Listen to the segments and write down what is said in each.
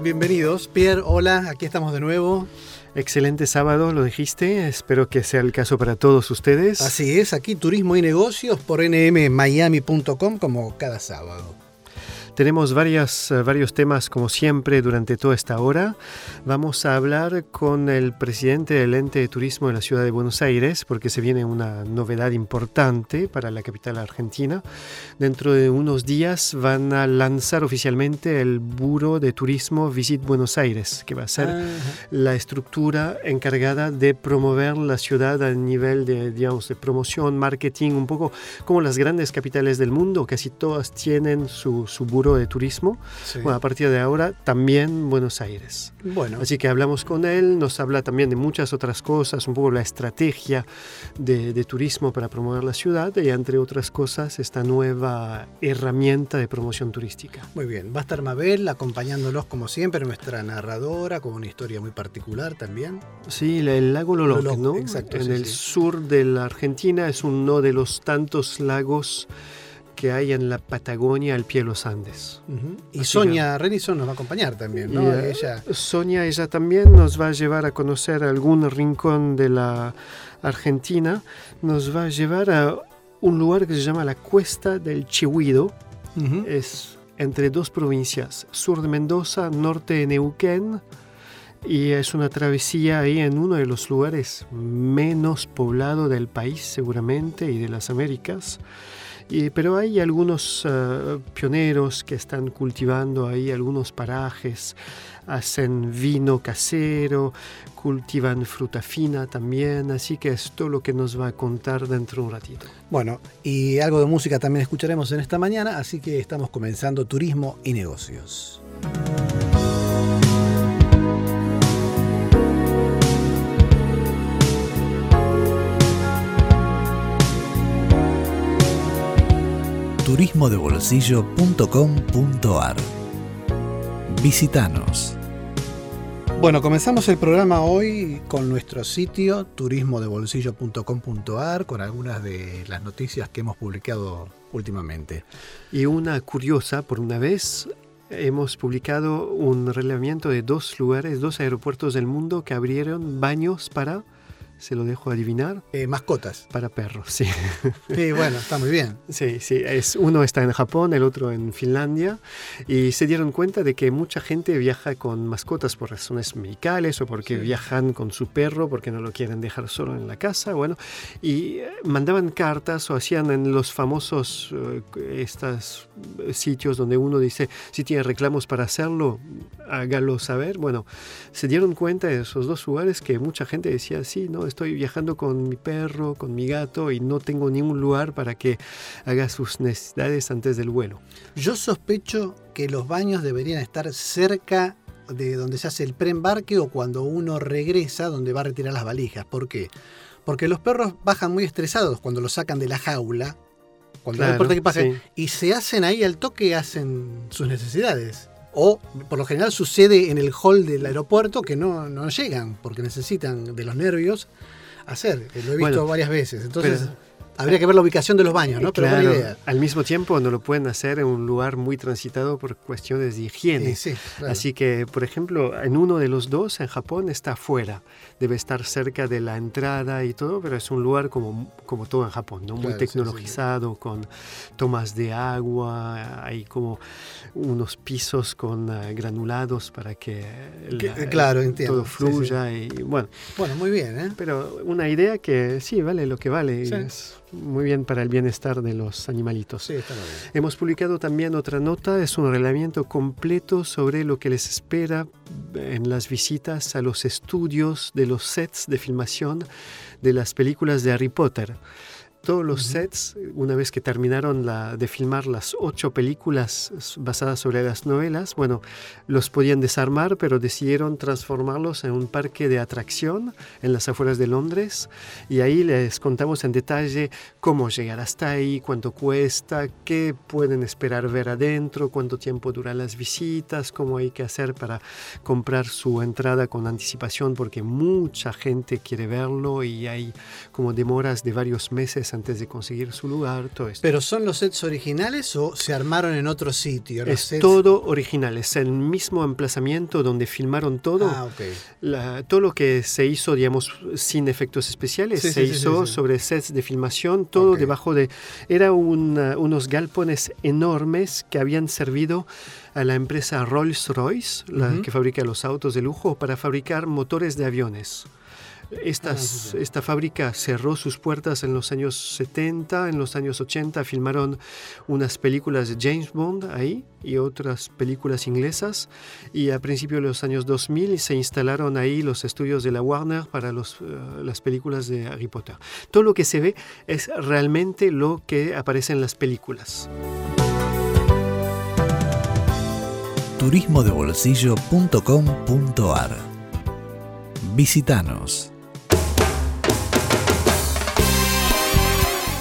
Bienvenidos. Pierre, hola, aquí estamos de nuevo. Excelente sábado, lo dijiste. Espero que sea el caso para todos ustedes. Así es, aquí Turismo y Negocios por nmmiami.com como cada sábado. Tenemos varias, eh, varios temas, como siempre, durante toda esta hora. Vamos a hablar con el presidente del ente de turismo de la ciudad de Buenos Aires, porque se viene una novedad importante para la capital argentina. Dentro de unos días van a lanzar oficialmente el Buro de Turismo Visit Buenos Aires, que va a ser Ajá. la estructura encargada de promover la ciudad a nivel de, digamos, de promoción, marketing, un poco como las grandes capitales del mundo, casi todas tienen su, su buro de turismo. Sí. Bueno, a partir de ahora también Buenos Aires. Bueno, Así que hablamos con él, nos habla también de muchas otras cosas, un poco la estrategia de, de turismo para promover la ciudad y entre otras cosas esta nueva herramienta de promoción turística. muy bien. Va a estar Mabel acompañándolos como siempre, nuestra narradora, con una historia muy particular también. Sí, el lago Loloc, Loloc, ¿no? exacto, En sí, el sí. sur de la Argentina es uno de los tantos lagos que hay en la Patagonia al pie de los Andes. Y Así Sonia Renison nos va a acompañar también, ¿no? Y, eh, Ella, Sonia, ella también nos va a llevar a conocer algún rincón de la Argentina, nos va a llevar a un lugar que se llama la Cuesta del Chihuido, es entre dos provincias, sur de Mendoza, norte de Neuquén, y es una travesía ahí en uno de los lugares menos poblados del país seguramente y de las Américas. Pero hay algunos eh, pioneros que están cultivando ahí algunos parajes, hacen vino casero, cultivan fruta fina también, así que es todo lo que nos va a contar dentro de un ratito. Bueno, y algo de música también escucharemos en esta mañana, así que estamos comenzando Turismo y Negocios. turismodebolsillo.com.ar. Visítanos. Bueno, comenzamos el programa hoy con nuestro sitio turismodebolsillo.com.ar con algunas de las noticias que hemos publicado últimamente. Y una curiosa, por una vez, hemos publicado un relevamiento de dos lugares, dos aeropuertos del mundo que abrieron baños para, se lo dejo adivinar, Eh, mascotas. para perros. Sí, Sí, bueno, está muy bien. sí, sí. Es, uno está en Japón, el otro en Finlandia. Y se dieron cuenta de que mucha gente viaja con mascotas por razones medicales o porque Sí. viajan con su perro porque no lo quieren dejar solo en la casa. Bueno, y eh, mandaban cartas o hacían en los famosos eh, estos sitios donde uno dice si tiene reclamos para hacerlo hágalo saber bueno se dieron cuenta de esos dos lugares que mucha gente decía sí no estoy viajando con mi perro con mi gato y no tengo ningún lugar para que haga sus necesidades antes del vuelo Yo sospecho que los baños deberían estar cerca de donde se hace el preembarque o cuando uno regresa donde va a retirar las valijas. ¿Por qué? Porque los perros bajan muy estresados cuando los sacan de la jaula, cuando no importa qué pase, sí. y se hacen ahí al toque, hacen sus necesidades. O por lo general sucede en el hall del aeropuerto que no, no llegan porque necesitan de los nervios hacer. Lo he visto Bueno, varias veces. Entonces, Pero Habría que ver la ubicación de los baños, ¿no? Pero claro, idea. Al mismo tiempo no lo pueden hacer en un lugar muy transitado por cuestiones de higiene. Sí, sí, Así que, por ejemplo, en uno de los dos, en Japón, está afuera. Debe estar cerca de la entrada y todo, pero es un lugar como, como todo en Japón, ¿no? Muy tecnologizado, con tomas de agua, hay como unos pisos con uh, granulados para que, la, claro, entiendo. todo fluya. Y, bueno, bueno, muy bien. ¿eh? Pero una idea que sí, vale lo que vale. Es, muy bien para el bienestar de los animalitos. Sí, está bien. Hemos publicado también otra nota, es un relamiento completo sobre lo que les espera en las visitas a los estudios de los sets de filmación de las películas de Harry Potter todos los sets, una vez que terminaron de filmar las ocho películas basadas sobre las novelas, bueno, los podían desarmar, pero decidieron transformarlos en un parque de atracción en las afueras de Londres. Y ahí les contamos en detalle cómo llegar hasta ahí, cuánto cuesta, qué pueden esperar ver adentro, cuánto tiempo duran las visitas, cómo hay que hacer para comprar su entrada con anticipación, porque mucha gente quiere verlo y hay como demoras de varios meses antes de conseguir su lugar, todo esto. ¿Pero son los sets originales o se armaron en otro sitio? Es todo original, es el mismo emplazamiento donde filmaron todo. Ah, todo lo que se hizo, digamos, sin efectos especiales, se hizo sobre sets de filmación, todo debajo de... Era unos galpones enormes que habían servido a la empresa Rolls-Royce, la que fabrica los autos de lujo, para fabricar motores de aviones. Esta fábrica cerró sus puertas en los años 70, en los años 80 filmaron unas películas de James Bond ahí y otras películas inglesas y a principios de los años 2000 se instalaron ahí los estudios de la Warner para los, eh, las películas de Harry Potter. Todo lo que se ve es realmente lo que aparece en las películas. turismodebolsillo.com.ar Visítanos.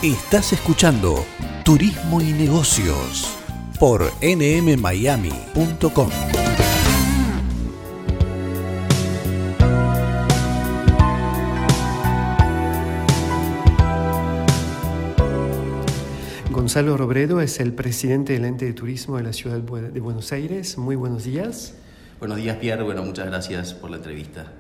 Estás escuchando Turismo y Negocios por nmmiami.com. Gonzalo Robredo es el presidente del ente de turismo de la ciudad de Buenos Aires. Muy buenos días. Buenos días, Pierre. Bueno, muchas gracias por la entrevista.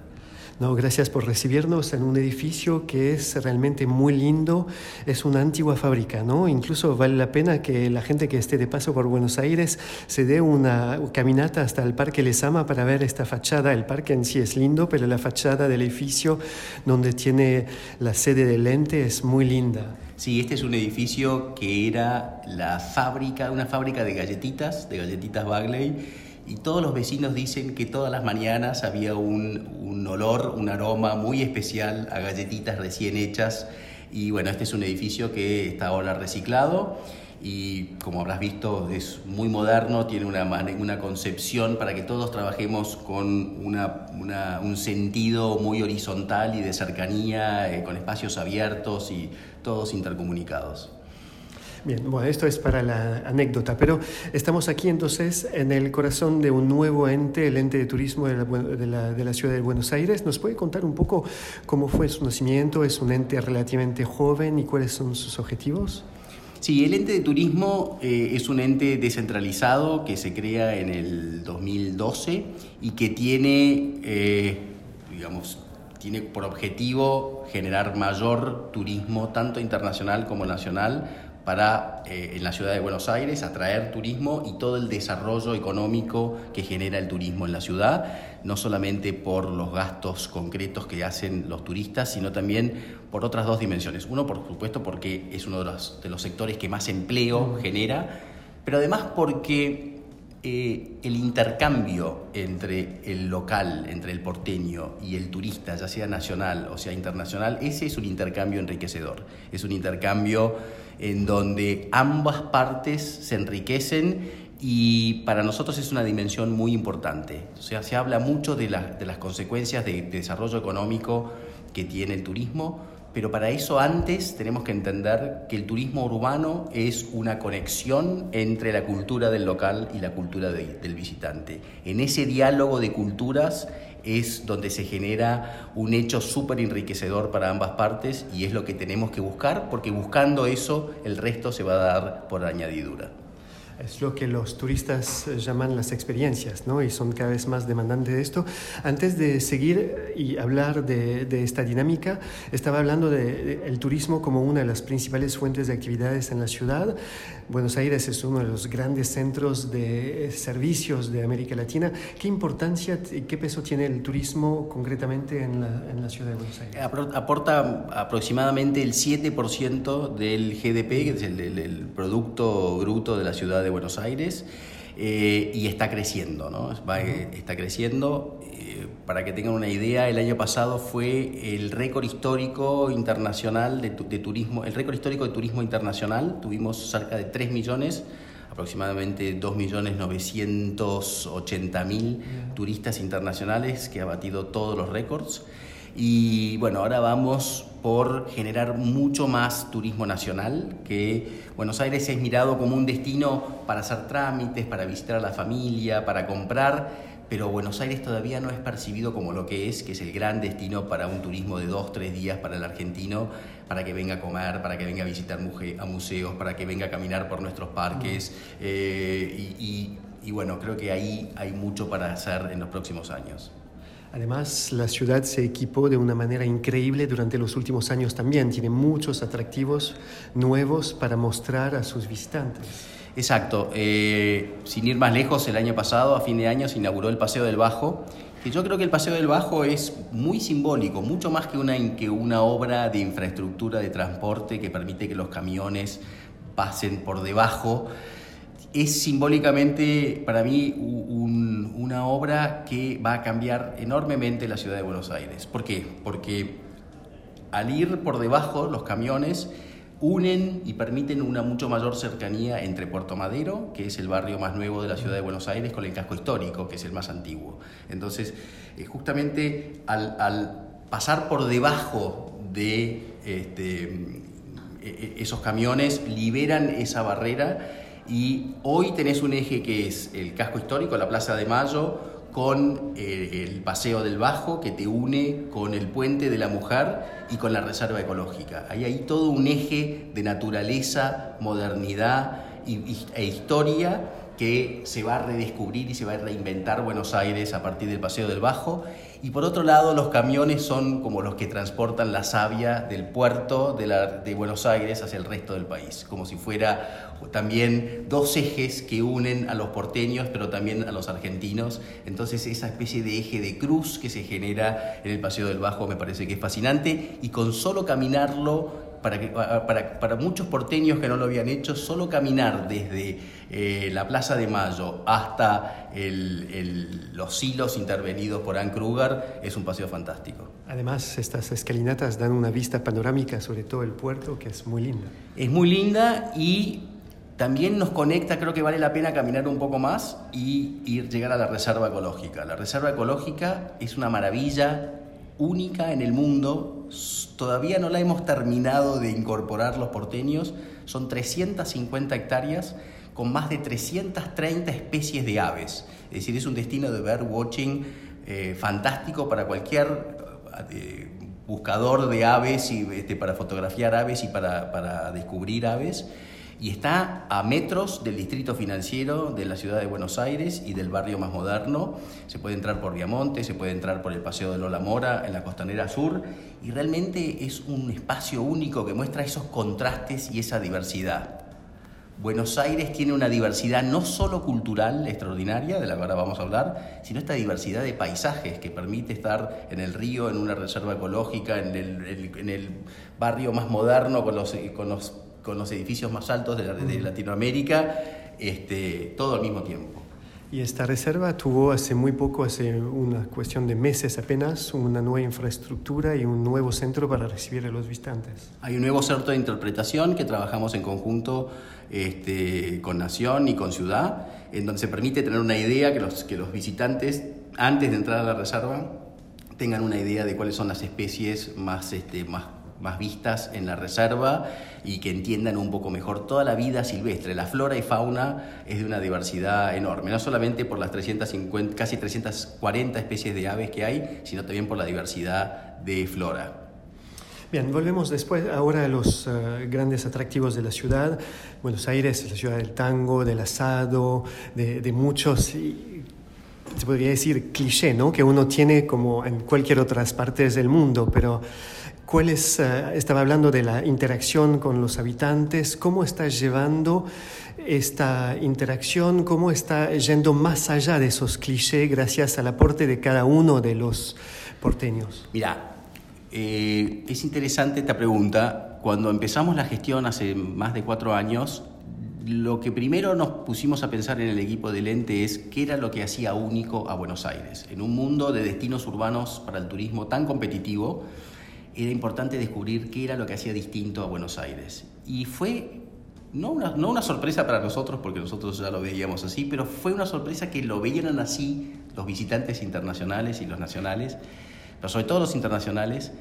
No, gracias por recibirnos en un edificio que es realmente muy lindo. Es una antigua fábrica, ¿no? Incluso vale la pena que la gente que esté de paso por Buenos Aires se dé una caminata hasta el Parque Lesama para ver esta fachada. El parque en sí es lindo, pero la fachada del edificio donde tiene la sede del ente es muy linda. Sí, este es un edificio que era la fábrica, una fábrica de galletitas, de galletitas Bagley y todos los vecinos dicen que todas las mañanas había un, olor, un aroma muy especial a galletitas recién hechas. Y bueno, este es un edificio que está ahora reciclado y como habrás visto es muy moderno, tiene una, una concepción para que todos trabajemos con un sentido muy horizontal y de cercanía, eh, con espacios abiertos y todos intercomunicados. Bien, bueno, esto es para la anécdota, pero estamos aquí entonces en el corazón de un nuevo ente, el ente de turismo de la, de la, ciudad de Buenos Aires. ¿Nos puede contar un poco cómo fue su nacimiento? ¿Es un ente relativamente joven y cuáles son sus objetivos? Sí, el ente de turismo eh, es un ente descentralizado que se crea en el 2012 y que tiene, eh, digamos, tiene por objetivo generar mayor turismo, tanto internacional como nacional, para eh, en la ciudad de Buenos Aires atraer turismo y todo el desarrollo económico que genera el turismo en la ciudad, no solamente por los gastos concretos que hacen los turistas, sino también por otras dos dimensiones. Uno, por supuesto, porque es uno de los, de los sectores que más empleo genera, pero además porque eh, el intercambio entre el local, entre el porteño y el turista, ya sea nacional o sea internacional, ese es un intercambio enriquecedor. Es un intercambio en donde ambas partes se enriquecen y para nosotros es una dimensión muy importante. O sea, se habla mucho de, las consecuencias de, desarrollo económico que tiene el turismo, pero para eso antes tenemos que entender que el turismo urbano es una conexión entre la cultura del local y la cultura del visitante. En ese diálogo de culturas es donde se genera un hecho súper enriquecedor para ambas partes y es lo que tenemos que buscar, porque buscando eso el resto se va a dar por añadidura. Es lo que los turistas eh, llaman las experiencias, ¿no? Y son cada vez más demandantes de esto. Antes de seguir y hablar de, esta dinámica, estaba hablando del turismo como una de las principales fuentes de actividades en la ciudad. Buenos Aires es uno de los grandes centros de servicios de América Latina. ¿Qué importancia y qué peso tiene el turismo concretamente en la, ciudad de Buenos Aires? Aporta aproximadamente el 7% del GDP, que es el Producto Bruto de la ciudad de Buenos Aires eh, y está creciendo, ¿no? Eh, está creciendo. Eh, para que tengan una idea, el año pasado fue el récord histórico internacional de, turismo, el récord histórico de turismo internacional. Tuvimos cerca de 3 millones aproximadamente 2.980.000 turistas internacionales que ha batido todos los récords. Y bueno, ahora vamos por generar mucho más turismo nacional, que Buenos Aires es mirado como un destino para hacer trámites, para visitar a la familia, para comprar, pero Buenos Aires todavía no es percibido como lo que es, que es el gran destino para un turismo de dos, tres días para el argentino, para que venga a comer, para que venga a visitar a museos, para que venga a caminar por nuestros parques. Eh, y bueno, creo que ahí hay mucho para hacer en los próximos años. Además, la ciudad se equipó de una manera increíble durante los últimos años también. Tiene muchos atractivos nuevos para mostrar a sus visitantes. Exacto. Eh, sin ir más lejos, el año pasado, a fin de año, se inauguró el Paseo del Bajo, que yo creo que el Paseo del Bajo es muy simbólico, mucho más que una, que una obra de infraestructura de transporte que permite que los camiones pasen por debajo es simbólicamente para mí una obra que va a cambiar enormemente la ciudad de Buenos Aires. ¿Por qué? Porque al ir por debajo los camiones unen y permiten una mucho mayor cercanía entre Puerto Madero, que es el barrio más nuevo de la ciudad de Buenos Aires, con el casco histórico, que es el más antiguo. Entonces, eh, justamente al, pasar por debajo de este, e, e, esos camiones, liberan esa barrera y hoy tenés un eje que es el casco histórico, la Plaza de Mayo, con eh, el Paseo del Bajo, que te une con el Puente de la Mujer y con la Reserva Ecológica. Ahí hay todo un eje de naturaleza, modernidad e historia que se va a redescubrir y se va a reinventar Buenos Aires a partir del Paseo del Bajo. Y por otro lado, los camiones son como los que transportan la savia del puerto de, Buenos Aires hacia el resto del país, como si fuera también dos ejes que unen a los porteños, pero también a los argentinos. Entonces esa especie de eje de cruz que se genera en el Paseo del Bajo me parece que es fascinante y con solo caminarlo para, para, para, muchos porteños que no lo habían hecho, solo caminar desde eh, la Plaza de Mayo hasta los hilos intervenidos por Ann Kruger es un paseo fantástico. Además, estas escalinatas dan una vista panorámica sobre todo el puerto que es muy linda. Es muy linda y también nos conecta, creo que vale la pena caminar un poco más y ir, llegar a la reserva ecológica. La reserva ecológica es una maravilla única en el mundo, todavía no la hemos terminado de incorporar los porteños, son 350 hectáreas con más de 330 especies de aves, es decir, es un destino de bird watching eh, fantástico para cualquier eh, buscador de aves y este, para fotografiar aves y para, para descubrir aves y está a metros del distrito financiero de la ciudad de Buenos Aires y del barrio más moderno. Se puede entrar por Viamonte, se puede entrar por el Paseo de Lola Mora, en la costanera sur, y realmente es un espacio único que muestra esos contrastes y esa diversidad. Buenos Aires tiene una diversidad no solo cultural extraordinaria, de la que ahora vamos a hablar, sino esta diversidad de paisajes que permite estar en el río, en una reserva ecológica, en el, barrio más moderno con los, con los con los edificios más altos de, Latinoamérica, este, todo al mismo tiempo. Y esta reserva tuvo hace muy poco, hace una cuestión de meses apenas, una nueva infraestructura y un nuevo centro para recibir a los visitantes. Hay un nuevo centro de interpretación que trabajamos en conjunto este, con Nación y con Ciudad, en donde se permite tener una idea que los, que los visitantes, antes de entrar a la reserva, tengan una idea de cuáles son las especies más, este, más más vistas en la reserva y que entiendan un poco mejor toda la vida silvestre. La flora y fauna es de una diversidad enorme, no solamente por las 350, casi 340 especies de aves que hay, sino también por la diversidad de flora. Bien, volvemos después ahora a los eh, grandes atractivos de la ciudad. Buenos Aires es la ciudad del tango, del asado, de, muchos, se podría decir, cliché, ¿no? Que uno tiene como en cualquier otras partes del mundo, pero ¿cuál eh, estaba hablando de la interacción con los habitantes, ¿cómo está llevando esta interacción, cómo está yendo más allá de esos clichés gracias al aporte de cada uno de los porteños? Mira, eh, es interesante esta pregunta. Cuando empezamos la gestión hace más de cuatro años, lo que primero nos pusimos a pensar en el equipo del ente es qué era lo que hacía único a Buenos Aires. En un mundo de destinos urbanos para el turismo tan competitivo, era importante descubrir qué era lo que hacía distinto a Buenos Aires. Y fue no una, no una sorpresa para nosotros, porque nosotros ya lo veíamos así, pero fue una sorpresa que lo veían así los visitantes internacionales y los nacionales pero sobre todo los internacionales,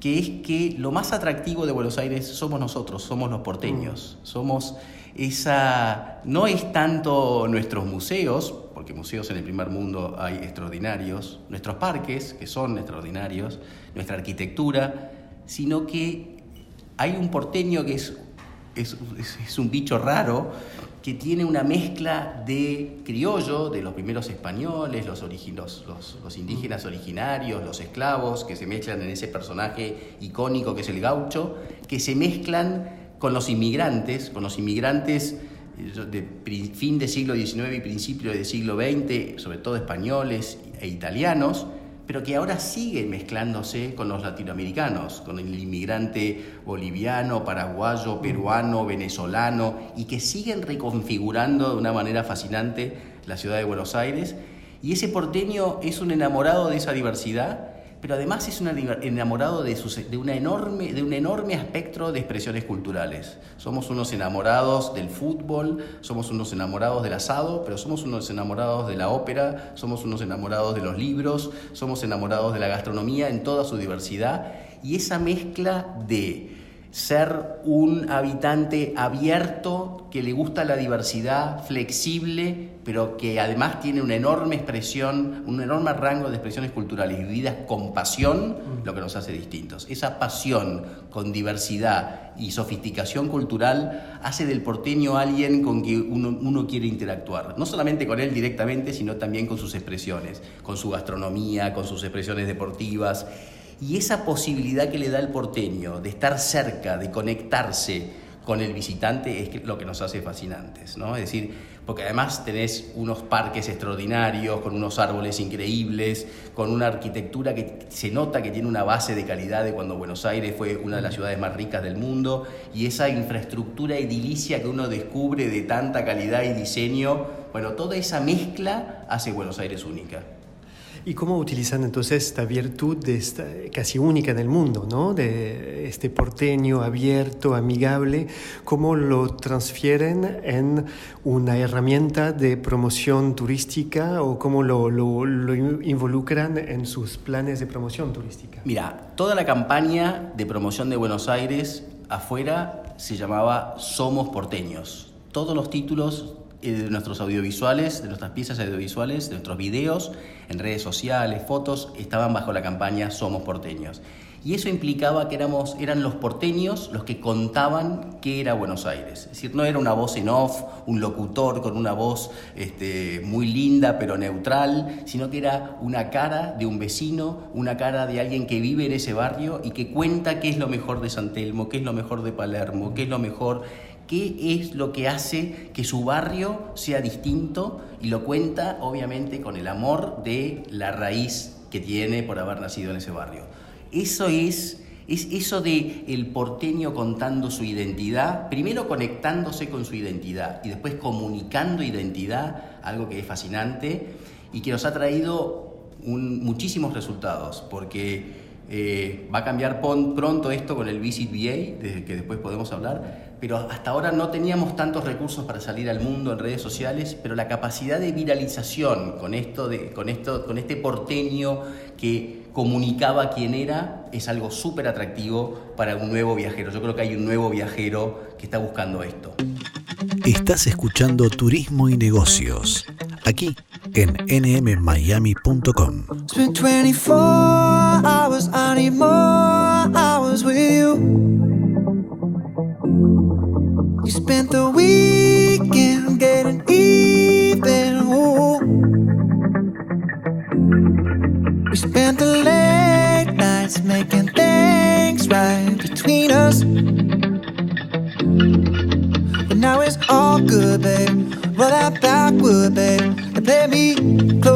que es que lo más atractivo de Buenos Aires somos nosotros, somos los porteños, mm. somos esa, no es tanto nuestros museos, porque museos en el primer mundo hay extraordinarios, nuestros parques, que son extraordinarios, nuestra arquitectura, sino que hay un porteño que es, es, es un bicho raro, que tiene una mezcla de criollo, de los primeros españoles, los, los, los, indígenas originarios, los esclavos, que se mezclan en ese personaje icónico que es el gaucho, que se mezclan con los inmigrantes, con los inmigrantes eh, de fin del siglo XIX y principio del siglo XX, sobre todo españoles e italianos, pero que ahora siguen mezclándose con los latinoamericanos, con el inmigrante boliviano, paraguayo, peruano, venezolano, y que siguen reconfigurando de una manera fascinante la ciudad de Buenos Aires. Y ese porteño es un enamorado de esa diversidad pero además es un enamorado de, una enorme, de un enorme espectro de expresiones culturales. Somos unos enamorados del fútbol, somos unos enamorados del asado, pero somos unos enamorados de la ópera, somos unos enamorados de los libros, somos enamorados de la gastronomía en toda su diversidad. Y esa mezcla de ser un habitante abierto, que le gusta la diversidad, flexible, pero que además tiene una enorme expresión, un enorme rango de expresiones culturales vividas con pasión, lo que nos hace distintos. Esa pasión con diversidad y sofisticación cultural hace del porteño alguien con quien uno, uno quiere interactuar. No solamente con él directamente, sino también con sus expresiones, con su gastronomía, con sus expresiones deportivas. Y esa posibilidad que le da el porteño de estar cerca, de conectarse con el visitante, es lo que nos hace fascinantes, ¿no? Es decir, porque además tenés unos parques extraordinarios, con unos árboles increíbles, con una arquitectura que se nota que tiene una base de calidad de cuando Buenos Aires fue una de las ciudades más ricas del mundo, y esa infraestructura edilicia que uno descubre de tanta calidad y diseño, bueno, toda esa mezcla hace Buenos Aires única. ¿Y cómo utilizan entonces esta virtud esta, casi única en el mundo, ¿no? de este porteño abierto, amigable, cómo lo transfieren en una herramienta de promoción turística o cómo lo, involucran en sus planes de promoción turística? Mira, toda la campaña de promoción de Buenos Aires afuera se llamaba Somos porteños. Todos los títulos de nuestros audiovisuales, de nuestras piezas audiovisuales, de nuestros videos, en redes sociales, fotos, estaban bajo la campaña Somos porteños. Y eso implicaba que éramos, eran los porteños los que contaban qué era Buenos Aires. Es decir, no era una voz en off, un locutor con una voz este, muy linda pero neutral, sino que era una cara de un vecino, una cara de alguien que vive en ese barrio y que cuenta qué es lo mejor de San Telmo, qué es lo mejor de Palermo, qué es lo mejor qué es lo que hace que su barrio sea distinto y lo cuenta obviamente con el amor de la raíz que tiene por haber nacido en ese barrio. Eso es, es eso de el porteño contando su identidad, primero conectándose con su identidad y después comunicando identidad, algo que es fascinante y que nos ha traído muchísimos resultados, porque Eh, va a cambiar pronto esto con el Visit VA, desde que después podemos hablar, pero hasta ahora no teníamos tantos recursos para salir al mundo en redes sociales, pero la capacidad de viralización con esto, de, con esto, con este porteño que comunicaba quién era, es algo súper atractivo para un nuevo viajero. Yo creo que hay un nuevo viajero que está buscando esto. Estás escuchando Turismo y Negocios, aquí en nmmiami.com. You spent the weekend getting even. Ooh. We spent the late nights making things right between us. But now it's all good, babe. Roll that backward, babe, and play me close.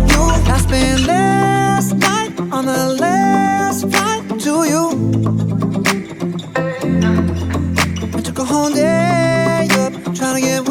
I last night on the last flight to you. I took a whole day up, trying to get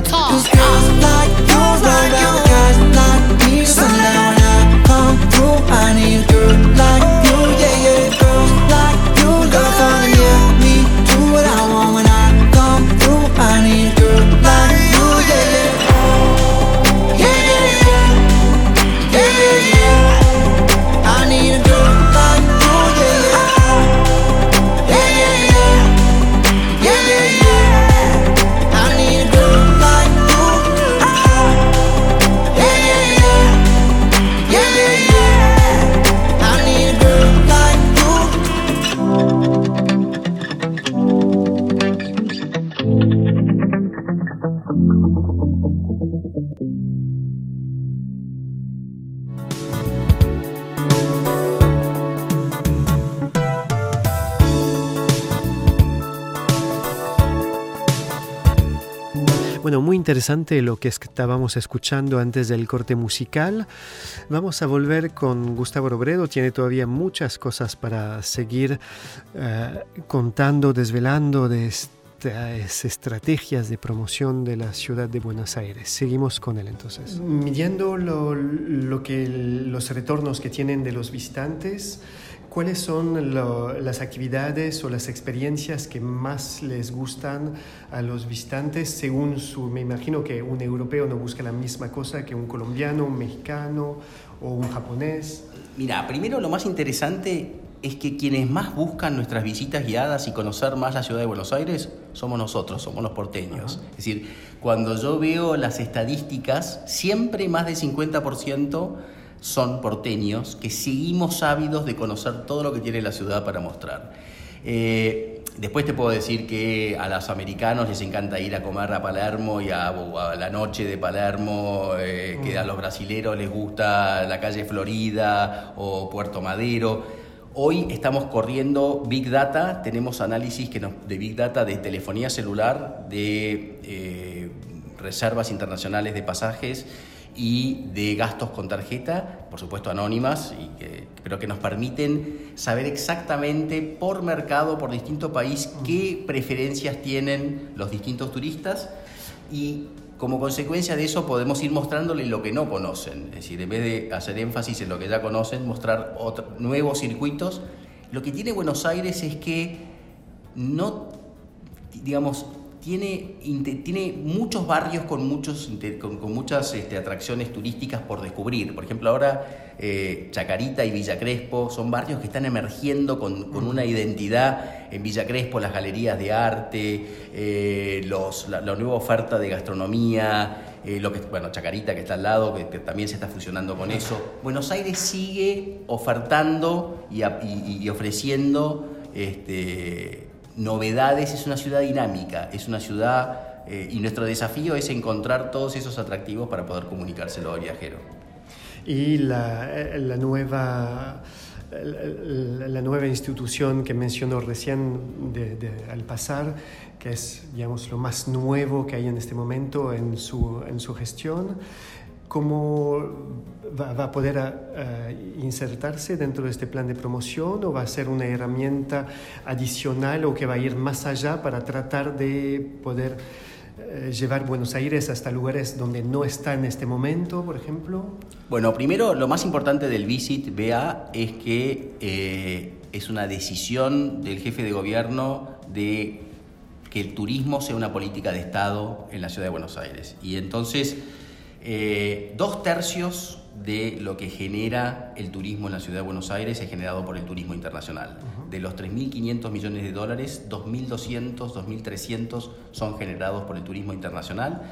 guitar. Cause girls like you around with guys like me interesante lo que estábamos escuchando antes del corte musical. Vamos a volver con Gustavo Robredo. Tiene todavía muchas cosas para seguir eh, contando, desvelando de estas estrategias de promoción de la ciudad de Buenos Aires. Seguimos con él entonces. Midiendo lo, lo que los retornos que tienen de los visitantes, ¿Cuáles son las actividades o las experiencias que más les gustan a los visitantes según su, me imagino que un europeo no busca la misma cosa que un colombiano, un mexicano o un japonés? Mira, primero lo más interesante es que quienes más buscan nuestras visitas guiadas y conocer más la ciudad de Buenos Aires somos nosotros, somos los porteños. Es decir, cuando yo veo las estadísticas, siempre más del 50% son porteños que seguimos ávidos de conocer todo lo que tiene la ciudad para mostrar. Eh, después te puedo decir que a los americanos les encanta ir a comer a Palermo y a, la noche de Palermo, eh, que a los brasileros les gusta la calle Florida o Puerto Madero. Hoy estamos corriendo Big Data, tenemos análisis que de Big Data de telefonía celular, de eh, reservas internacionales de pasajes y de gastos con tarjeta, por supuesto anónimas, y que, pero que nos permiten saber exactamente por mercado, por distinto país, qué preferencias tienen los distintos turistas. Y como consecuencia de eso podemos ir mostrándoles lo que no conocen, es decir, en vez de hacer énfasis en lo que ya conocen, mostrar nuevos circuitos. Lo que tiene Buenos Aires es que no, digamos, tiene, tiene muchos barrios con, muchos, con, muchas este, atracciones turísticas por descubrir. Por ejemplo, ahora eh, Chacarita y Villa Crespo son barrios que están emergiendo con, una identidad. En Villa Crespo, las galerías de arte, eh, los, la, nueva oferta de gastronomía, eh, lo que, bueno, Chacarita que está al lado, que, también se está fusionando con eso. Buenos Aires sigue ofertando y, y ofreciendo este, novedades, es una ciudad dinámica, es una ciudad eh, y nuestro desafío es encontrar todos esos atractivos para poder comunicárselo al viajero. Y la, eh, la nueva la, nueva institución que mencionó recién al pasar, que es digamos, lo más nuevo que hay en este momento en su, en su gestión, ¿Cómo va, a poder eh, insertarse dentro de este plan de promoción o va a ser una herramienta adicional o que va a ir más allá para tratar de poder eh, llevar Buenos Aires hasta lugares donde no está en este momento, por ejemplo? Bueno, primero lo más importante del Visit BA es que eh, es una decisión del jefe de gobierno de que el turismo sea una política de Estado en la ciudad de Buenos Aires. Y entonces eh, dos tercios de lo que genera el turismo en la ciudad de Buenos Aires es generado por el turismo internacional. De los 3.500 millones de dólares, 2.200, 2.300 son generados por el turismo internacional,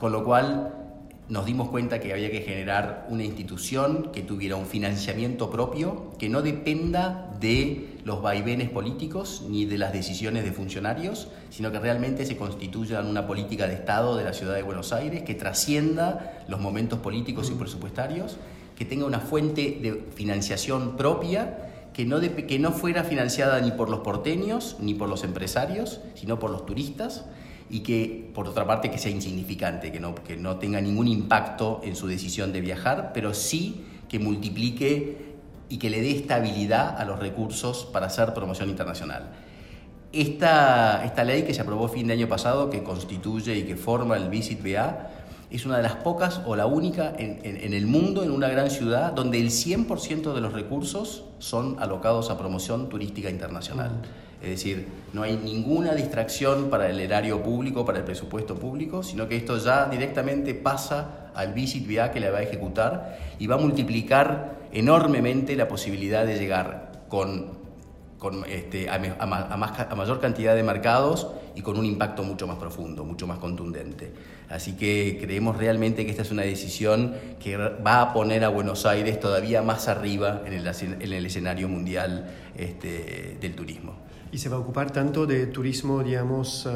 con lo cual nos dimos cuenta que había que generar una institución que tuviera un financiamiento propio, que no dependa de los vaivenes políticos ni de las decisiones de funcionarios, sino que realmente se constituya en una política de Estado de la ciudad de Buenos Aires que trascienda los momentos políticos y presupuestarios, que tenga una fuente de financiación propia que no, que no fuera financiada ni por los porteños ni por los empresarios, sino por los turistas y que, por otra parte, que sea insignificante, que no, que no tenga ningún impacto en su decisión de viajar, pero sí que multiplique y que le dé estabilidad a los recursos para hacer promoción internacional. Esta, esta ley que se aprobó fin de año pasado, que constituye y que forma el Visit BA, es una de las pocas o la única en, en, el mundo, en una gran ciudad, donde el 100% de los recursos son alocados a promoción turística internacional. Es decir, no hay ninguna distracción para el erario público, para el presupuesto público, sino que esto ya directamente pasa al VA que le va a ejecutar y va a multiplicar enormemente la posibilidad de llegar con, este, a, mayor cantidad de mercados y con un impacto mucho más profundo, mucho más contundente. Así que creemos realmente que esta es una decisión que va a poner a Buenos Aires todavía más arriba en el, escenario mundial este, del turismo. ¿Y se va a ocupar tanto de turismo, digamos,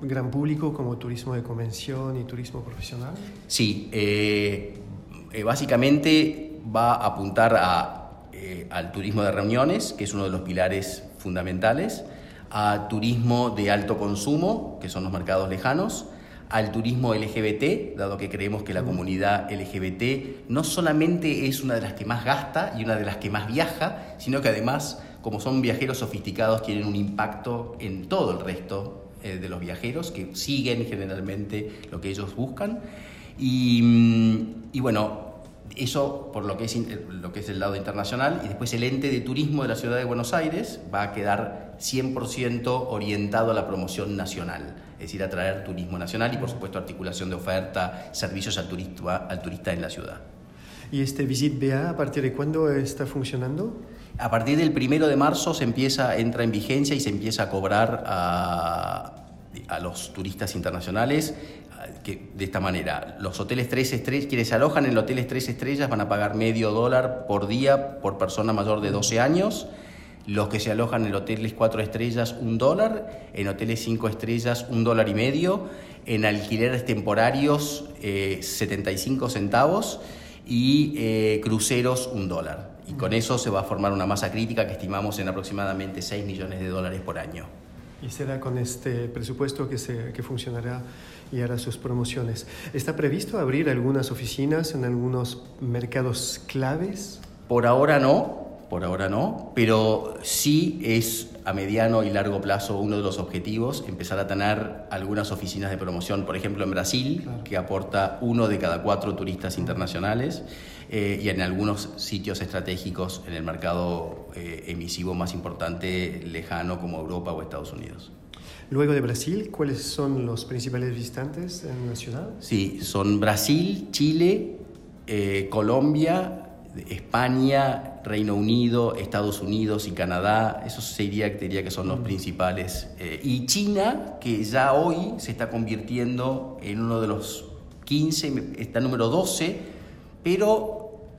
gran público como turismo de convención y turismo profesional? Sí, eh, eh, básicamente va a apuntar a, eh, al turismo de reuniones, que es uno de los pilares fundamentales, a turismo de alto consumo, que son los mercados lejanos, al turismo LGBT, dado que creemos que la comunidad LGBT no solamente es una de las que más gasta y una de las que más viaja, sino que además como son viajeros sofisticados, tienen un impacto en todo el resto eh, de los viajeros que siguen generalmente lo que ellos buscan. Y, mm, bueno, eso por lo que, es, lo que es el lado internacional y después el ente de turismo de la ciudad de Buenos Aires va a quedar 100% orientado a la promoción nacional, es decir, a traer turismo nacional y por supuesto articulación de oferta, servicios al turista, al turista en la ciudad. ¿Y este Visit BA a partir de cuándo está funcionando? A partir del primero de marzo se empieza, entra en vigencia y se empieza a cobrar a, a los turistas internacionales que, de esta manera. Los hoteles 3 estrellas, quienes se alojan en hoteles 3 estrellas van a pagar medio dólar por día por persona mayor de 12 años. Los que se alojan en hoteles 4 estrellas, un dólar. En hoteles 5 estrellas, un dólar y medio. En alquileres temporarios, 75 eh, centavos. Y eh, cruceros, un dólar. Y con eso se va a formar una masa crítica que estimamos en aproximadamente 6 millones de dólares por año. Y será con este presupuesto que, se, que funcionará y hará sus promociones. ¿Está previsto abrir algunas oficinas en algunos mercados claves? Por ahora no, por ahora no, pero sí es a mediano y largo plazo uno de los objetivos empezar a tener algunas oficinas de promoción, por ejemplo en Brasil, que aporta uno de cada cuatro turistas internacionales, eh, y en algunos sitios estratégicos en el mercado eh, emisivo más importante lejano como Europa o Estados Unidos. Luego de Brasil, ¿cuáles son los principales visitantes en la ciudad? Sí, son Brasil, Chile, eh, Colombia, España, Reino Unido, Estados Unidos y Canadá, esos sería, diría que son los mm. principales. Eh, y China, que ya hoy se está convirtiendo en uno de los 15, está número 12, pero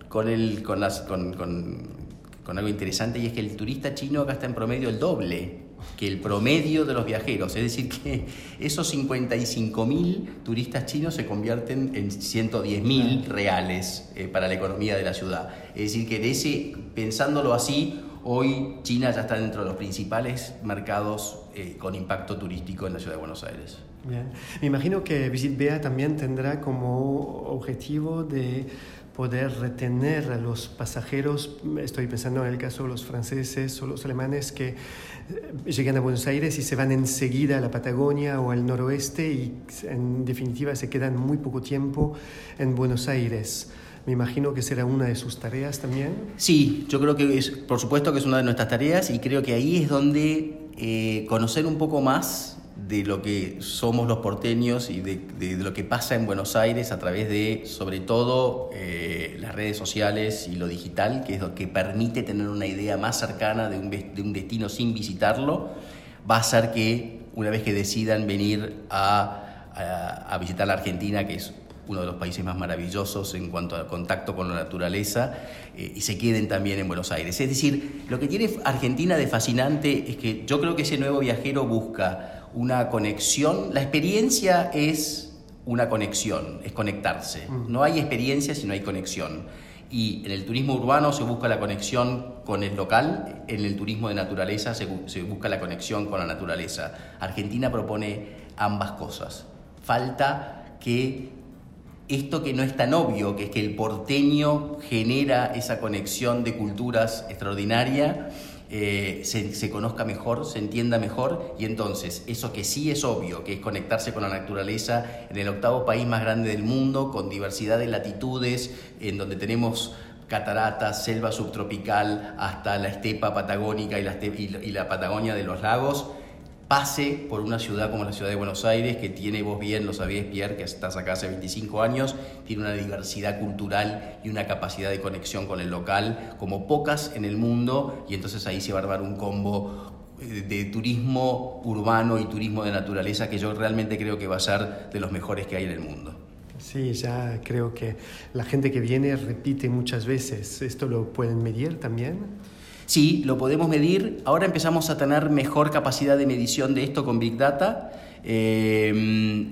con, el, con, las, con, con algo interesante y es que el turista chino está en promedio el doble que el promedio de los viajeros, es decir, que esos 55.000 turistas chinos se convierten en 110.000 reales eh, para la economía de la ciudad. Es decir, que de ese, pensándolo así, hoy China ya está dentro de los principales mercados eh, con impacto turístico en la ciudad de Buenos Aires. Bien. Me imagino que Visit Bea también tendrá como objetivo de poder retener a los pasajeros, estoy pensando en el caso de los franceses o los alemanes que eh, llegan a Buenos Aires y se van enseguida a la Patagonia o al noroeste y en definitiva se quedan muy poco tiempo en Buenos Aires. Me imagino que será una de sus tareas también. Sí, yo creo que es, por supuesto que es una de nuestras tareas y creo que ahí es donde eh, conocer un poco más de lo que somos los porteños y de, lo que pasa en Buenos Aires a través de, sobre todo, eh, las redes sociales y lo digital, que es lo que permite tener una idea más cercana de un, de un destino sin visitarlo, va a hacer que una vez que decidan venir a, visitar la Argentina, que es uno de los países más maravillosos en cuanto al contacto con la naturaleza, eh, y se queden también en Buenos Aires. Es decir, lo que tiene Argentina de fascinante es que yo creo que ese nuevo viajero busca una conexión. La experiencia es una conexión, es conectarse. Mm. No hay experiencia si no hay conexión. Y en el turismo urbano se busca la conexión con el local, en el turismo de naturaleza se, busca la conexión con la naturaleza. Argentina propone ambas cosas. Falta que esto que no es tan obvio, que es que el porteño genera esa conexión de culturas extraordinaria, eh, se, conozca mejor, se entienda mejor y entonces eso que sí es obvio, que es conectarse con la naturaleza en el octavo país más grande del mundo, con diversidad de latitudes, en donde tenemos cataratas, selva subtropical, hasta la estepa patagónica y la, y la Patagonia de los lagos, pase por una ciudad como la ciudad de Buenos Aires, que tiene, vos bien lo sabías, Pierre, que estás acá hace 25 años, tiene una diversidad cultural y una capacidad de conexión con el local como pocas en el mundo, y entonces ahí se va a armar un combo eh, de turismo urbano y turismo de naturaleza que yo realmente creo que va a ser de los mejores que hay en el mundo. Sí, ya creo que la gente que viene repite muchas veces. ¿Esto lo pueden medir también? Sí, lo podemos medir. Ahora empezamos a tener mejor capacidad de medición de esto con Big Data. Eh,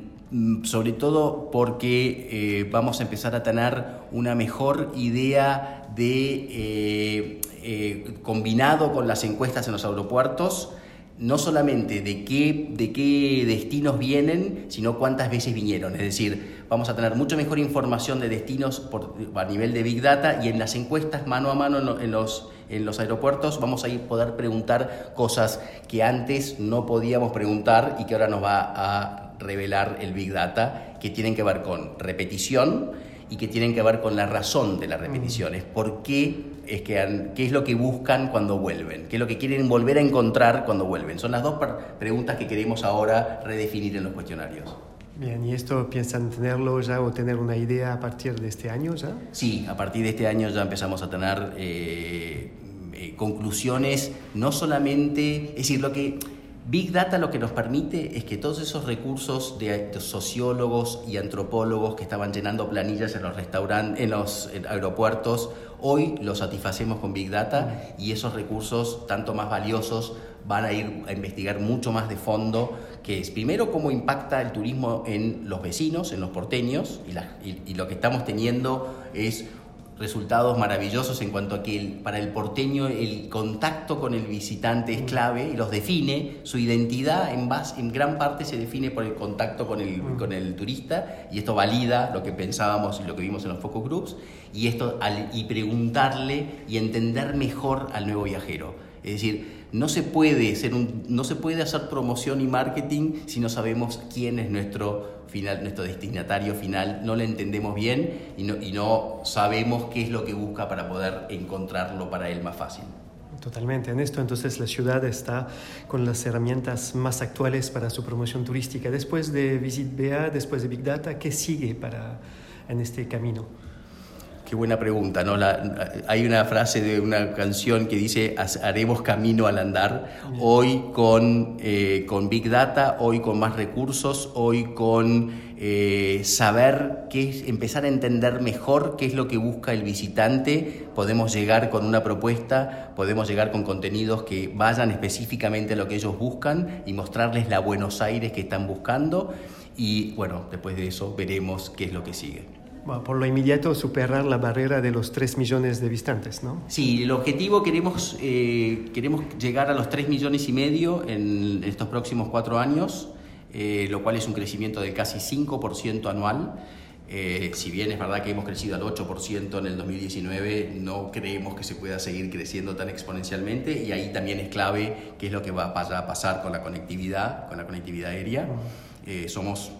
sobre todo porque eh, vamos a empezar a tener una mejor idea de, eh, combinado con las encuestas en los aeropuertos, no solamente de qué, de qué destinos vienen, sino cuántas veces vinieron. Es decir, vamos a tener mucho mejor información de destinos por, a nivel de Big Data y en las encuestas mano a mano en los, en los aeropuertos vamos a poder preguntar cosas que antes no podíamos preguntar y que ahora nos va a revelar el Big Data, que tienen que ver con repetición y que tienen que ver con la razón de las repeticiones. ¿Por qué es que qué es lo que buscan cuando vuelven? ¿Qué es lo que quieren volver a encontrar cuando vuelven? Son las dos preguntas que queremos ahora redefinir en los cuestionarios. Bien, ¿y esto piensan tenerlo ya o tener una idea a partir de este año ya? Sí, a partir de este año ya empezamos a tener eh, eh, conclusiones, no solamente, es decir, lo que Big Data lo que nos permite es que todos esos recursos de sociólogos y antropólogos que estaban llenando planillas en los restaurantes, en los aeropuertos, hoy los satisfacemos con Big Data y esos recursos tanto más valiosos van a ir a investigar mucho más de fondo, que es primero cómo impacta el turismo en los vecinos, en los porteños, y, y lo que estamos teniendo es resultados maravillosos en cuanto a que para el porteño el contacto con el visitante es clave y los define, su identidad en, base, en gran parte se define por el contacto con el, con el turista y esto valida lo que pensábamos y lo que vimos en los focus groups y, esto, y preguntarle y entender mejor al nuevo viajero. Es decir, no se puede, ser un, no se puede hacer promoción y marketing si no sabemos quién es nuestro final, nuestro destinatario final, no le entendemos bien y no, y no sabemos qué es lo que busca para poder encontrarlo para él más fácil. Totalmente. En esto entonces la ciudad está con las herramientas más actuales para su promoción turística. Después de Visit BA, después de Big Data, ¿qué sigue para, en este camino? Qué buena pregunta, ¿no? hay una frase de una canción que dice, haremos camino al andar, hoy con, eh, con Big Data, hoy con más recursos, hoy con eh, saber qué es, empezar a entender mejor qué es lo que busca el visitante, podemos llegar con una propuesta, podemos llegar con contenidos que vayan específicamente a lo que ellos buscan y mostrarles la Buenos Aires que están buscando. Y bueno, después de eso veremos qué es lo que sigue por lo inmediato superar la barrera de los 3 millones de visitantes, ¿no? Sí, el objetivo queremos, eh, queremos llegar a los 3 millones y medio en estos próximos cuatro años, eh, lo cual es un crecimiento de casi 5% anual. Eh, si bien es verdad que hemos crecido al 8% en el 2019, no creemos que se pueda seguir creciendo tan exponencialmente y ahí también es clave qué es lo que va a pasar con la conectividad, con la conectividad aérea. somos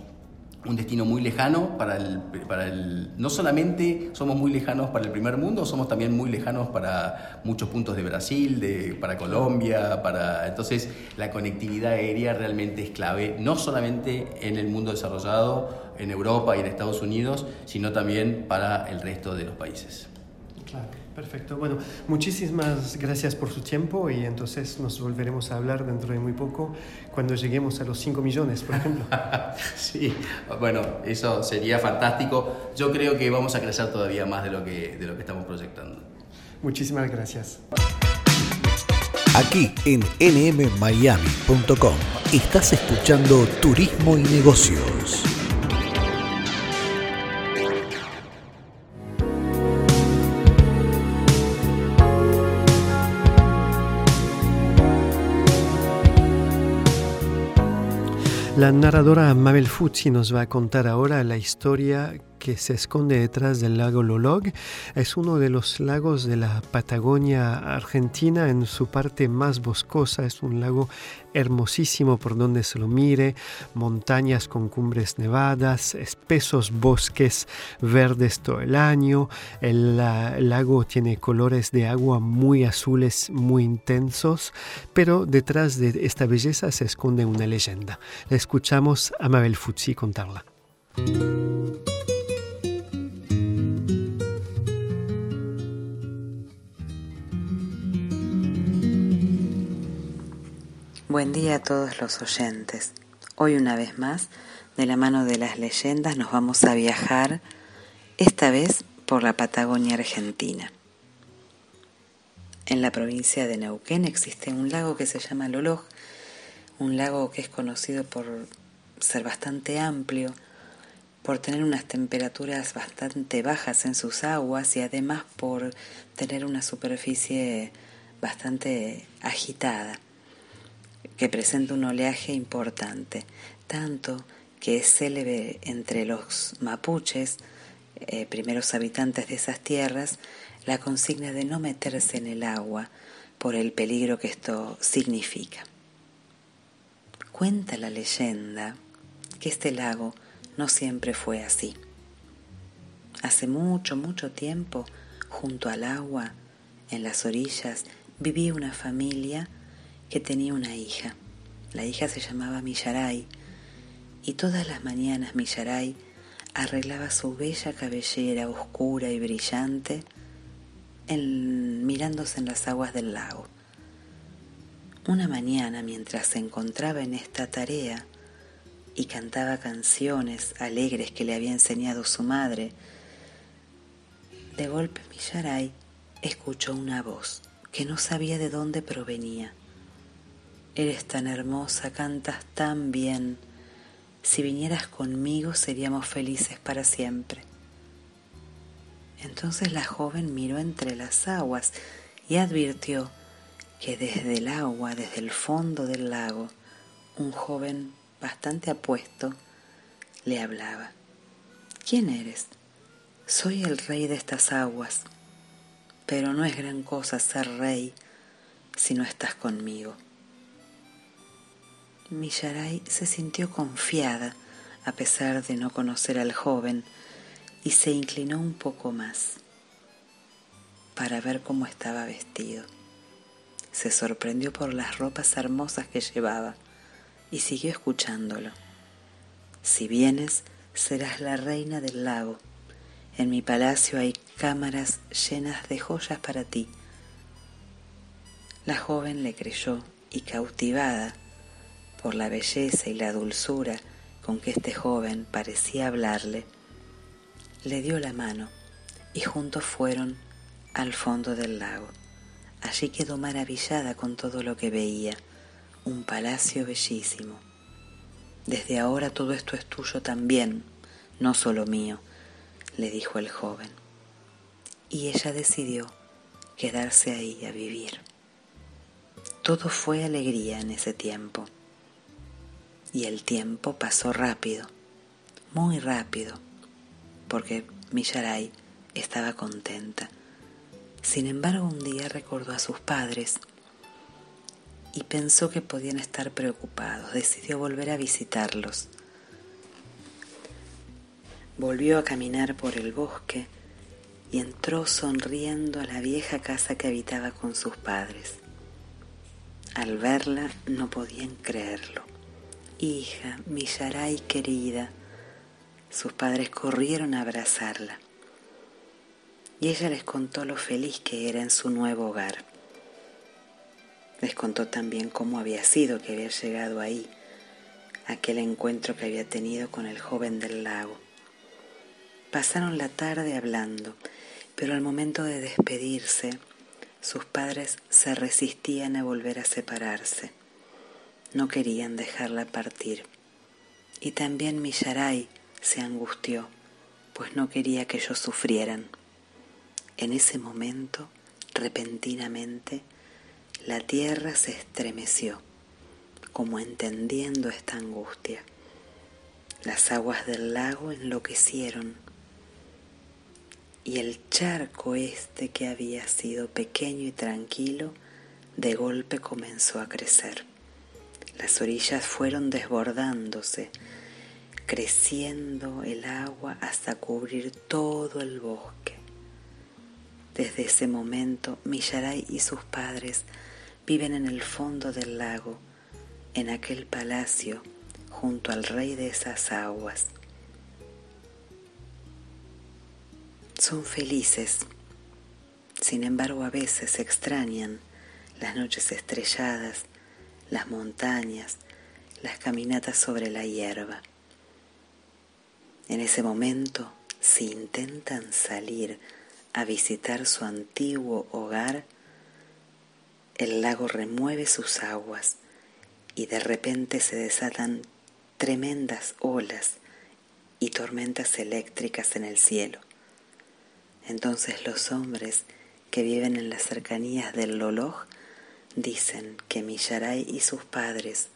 un destino muy lejano para el, para el... No solamente somos muy lejanos para el primer mundo, somos también muy lejanos para muchos puntos de Brasil, de, para Colombia, para... Entonces la conectividad aérea realmente es clave, no solamente en el mundo desarrollado, en Europa y en Estados Unidos, sino también para el resto de los países. Claro. Perfecto. Bueno, muchísimas gracias por su tiempo y entonces nos volveremos a hablar dentro de muy poco cuando lleguemos a los 5 millones, por ejemplo. sí, bueno, eso sería fantástico. Yo creo que vamos a crecer todavía más de lo que, de lo que estamos proyectando. Muchísimas gracias. Aquí en nmmiami.com estás escuchando Turismo y Negocios. La narradora Mabel Fuzzi nos va a contar ahora la historia que se esconde detrás del lago Lolog. Es uno de los lagos de la Patagonia argentina en su parte más boscosa. Es un lago hermosísimo por donde se lo mire, montañas con cumbres nevadas, espesos bosques verdes todo el año. El, lago tiene colores de agua muy azules, muy intensos, pero detrás de esta belleza se esconde una leyenda. escuchamos a Mabel Fuzzi contarla. Buen día a todos los oyentes. Hoy una vez más, de la mano de las leyendas, nos vamos a viajar, esta vez por la Patagonia Argentina. En la provincia de Neuquén existe un lago que se llama Loloj, un lago que es conocido por ser bastante amplio, por tener unas temperaturas bastante bajas en sus aguas y además por tener una superficie bastante agitada que presenta un oleaje importante, tanto que es célebre entre los mapuches, eh, primeros habitantes de esas tierras, la consigna de no meterse en el agua por el peligro que esto significa. Cuenta la leyenda que este lago no siempre fue así. Hace mucho, mucho tiempo, junto al agua, en las orillas, vivía una familia que tenía una hija. La hija se llamaba Millaray y todas las mañanas Millaray arreglaba su bella cabellera oscura y brillante mirándose en las aguas del lago. Una mañana, mientras se encontraba en esta tarea y cantaba canciones alegres que le había enseñado su madre, de golpe Millaray escuchó una voz que no sabía de dónde provenía. Eres tan hermosa, cantas tan bien. Si vinieras conmigo seríamos felices para siempre. Entonces la joven miró entre las aguas y advirtió que desde el agua, desde el fondo del lago, un joven bastante apuesto le hablaba. ¿Quién eres? Soy el rey de estas aguas, pero no es gran cosa ser rey si no estás conmigo. Millaray se sintió confiada a pesar de no conocer al joven y se inclinó un poco más para ver cómo estaba vestido. Se sorprendió por las ropas hermosas que llevaba y siguió escuchándolo. Si vienes, serás la reina del lago. En mi palacio hay cámaras llenas de joyas para ti. La joven le creyó y cautivada por la belleza y la dulzura con que este joven parecía hablarle, le dio la mano y juntos fueron al fondo del lago. Allí quedó maravillada con todo lo que veía, un palacio bellísimo. Desde ahora todo esto es tuyo también, no solo mío, le dijo el joven. Y ella decidió quedarse ahí a vivir. Todo fue alegría en ese tiempo. Y el tiempo pasó rápido, muy rápido porque Millaray estaba contenta. Sin embargo, un día recordó a sus padres y pensó que podían estar preocupados. Decidió volver a visitarlos. Volvió a caminar por el bosque y entró sonriendo a la vieja casa que habitaba con sus padres. Al verla no podían creerlo. Hija, Millaray querida, sus padres corrieron a abrazarla y ella les contó lo feliz que era en su nuevo hogar. Les contó también cómo había sido que había llegado ahí, aquel encuentro que había tenido con el joven del lago. Pasaron la tarde hablando, pero al momento de despedirse, sus padres se resistían a volver a separarse. No querían dejarla partir. Y también Millaray se angustió, pues no quería que ellos sufrieran. En ese momento, repentinamente, la tierra se estremeció, como entendiendo esta angustia. Las aguas del lago enloquecieron y el charco este que había sido pequeño y tranquilo, de golpe comenzó a crecer. Las orillas fueron desbordándose, creciendo el agua hasta cubrir todo el bosque. Desde ese momento, Millaray y sus padres viven en el fondo del lago, en aquel palacio, junto al rey de esas aguas. Son felices, sin embargo a veces extrañan las noches estrelladas, las montañas, las caminatas sobre la hierba. En ese momento, si intentan salir a visitar su antiguo hogar, el lago remueve sus aguas y de repente se desatan tremendas olas y tormentas eléctricas en el cielo. Entonces los hombres que viven en las cercanías del Loloj Dicen que Millaray y sus padres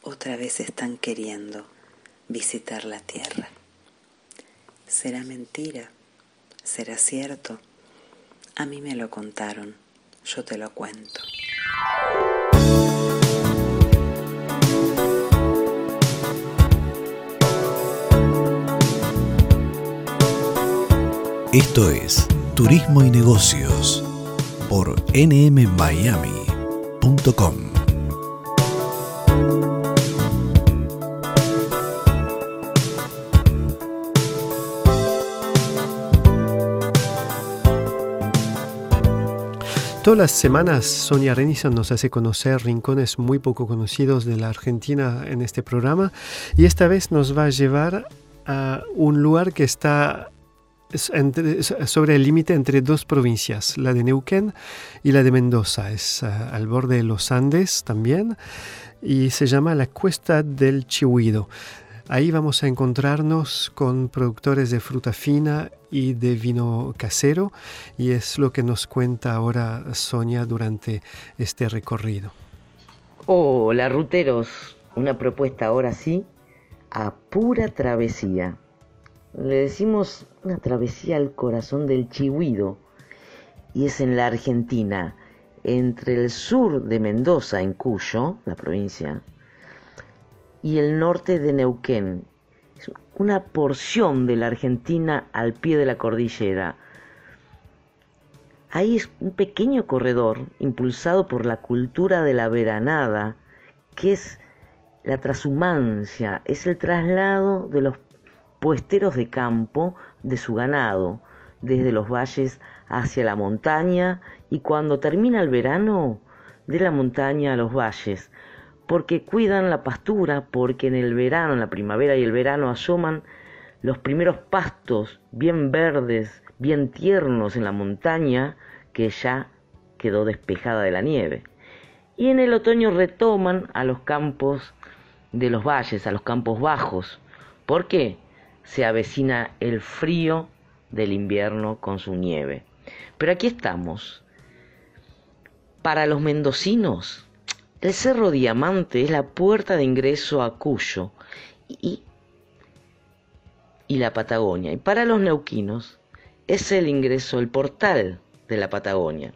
otra vez están queriendo visitar la tierra. ¿Será mentira? ¿Será cierto? A mí me lo contaron, yo te lo cuento. Esto es Turismo y Negocios por Todas las semanas Sonia Renison nos hace conocer rincones muy poco conocidos de la Argentina en este programa y esta vez nos va a llevar a un lugar que está sobre el límite entre dos provincias, la de Neuquén y la de Mendoza. Es al borde de los Andes también y se llama la Cuesta del Chihuido. Ahí vamos a encontrarnos con productores de fruta fina y de vino casero y es lo que nos cuenta ahora Sonia durante este recorrido. Hola ruteros, una propuesta ahora sí a pura travesía. Le decimos una travesía al corazón del Chihuido y es en la Argentina, entre el sur de Mendoza, en Cuyo, la provincia, y el norte de Neuquén. Es una porción de la Argentina al pie de la cordillera. Ahí es un pequeño corredor impulsado por la cultura de la veranada, que es la transhumancia, es el traslado de los puesteros de campo de su ganado, desde los valles hacia la montaña y cuando termina el verano, de la montaña a los valles, porque cuidan la pastura, porque en el verano, en la primavera y el verano asoman los primeros pastos bien verdes, bien tiernos en la montaña que ya quedó despejada de la nieve. Y en el otoño retoman a los campos de los valles, a los campos bajos. ¿Por qué? Se avecina el frío del invierno con su nieve. Pero aquí estamos. Para los mendocinos, el Cerro Diamante es la puerta de ingreso a Cuyo y, y la Patagonia. Y para los neuquinos es el ingreso, el portal de la Patagonia.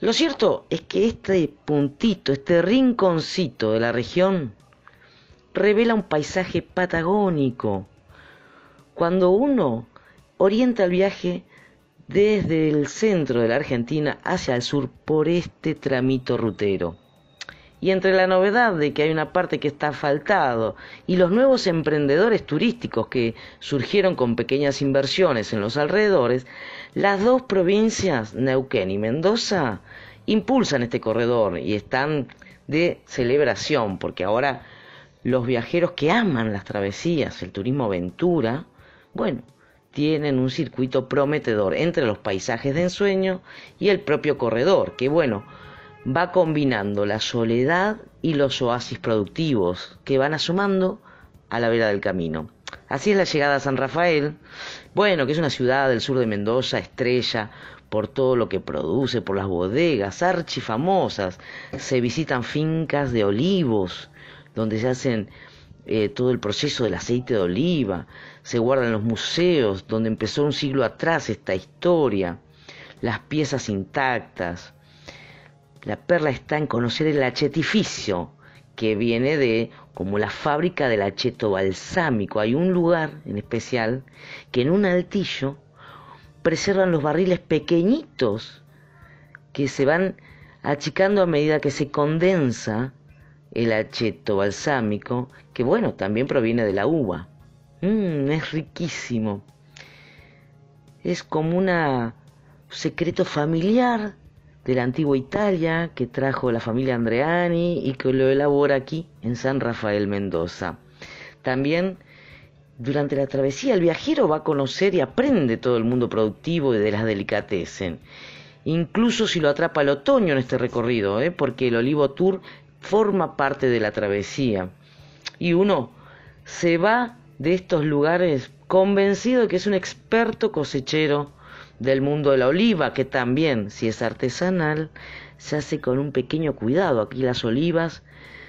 Lo cierto es que este puntito, este rinconcito de la región, revela un paisaje patagónico. Cuando uno orienta el viaje desde el centro de la Argentina hacia el sur por este tramito rutero. Y entre la novedad de que hay una parte que está asfaltado y los nuevos emprendedores turísticos que surgieron con pequeñas inversiones en los alrededores, las dos provincias, Neuquén y Mendoza, impulsan este corredor y están de celebración porque ahora los viajeros que aman las travesías, el turismo aventura, bueno, tienen un circuito prometedor entre los paisajes de ensueño y el propio corredor, que bueno, va combinando la soledad y los oasis productivos que van asomando a la vera del camino. Así es la llegada a San Rafael, bueno, que es una ciudad del sur de Mendoza, estrella por todo lo que produce, por las bodegas archifamosas, se visitan fincas de olivos, donde se hacen eh, todo el proceso del aceite de oliva, se guardan los museos donde empezó un siglo atrás esta historia, las piezas intactas. La perla está en conocer el achetificio, que viene de como la fábrica del acheto balsámico. Hay un lugar en especial que en un altillo preservan los barriles pequeñitos que se van achicando a medida que se condensa el acheto balsámico, que bueno, también proviene de la uva. Mmm, es riquísimo. Es como un secreto familiar de la antigua Italia que trajo la familia Andreani y que lo elabora aquí en San Rafael Mendoza. También durante la travesía el viajero va a conocer y aprende todo el mundo productivo y de las delicatessen. Incluso si lo atrapa el otoño en este recorrido, ¿eh? porque el Olivo Tour forma parte de la travesía. Y uno se va de estos lugares convencido de que es un experto cosechero del mundo de la oliva, que también, si es artesanal, se hace con un pequeño cuidado. Aquí las olivas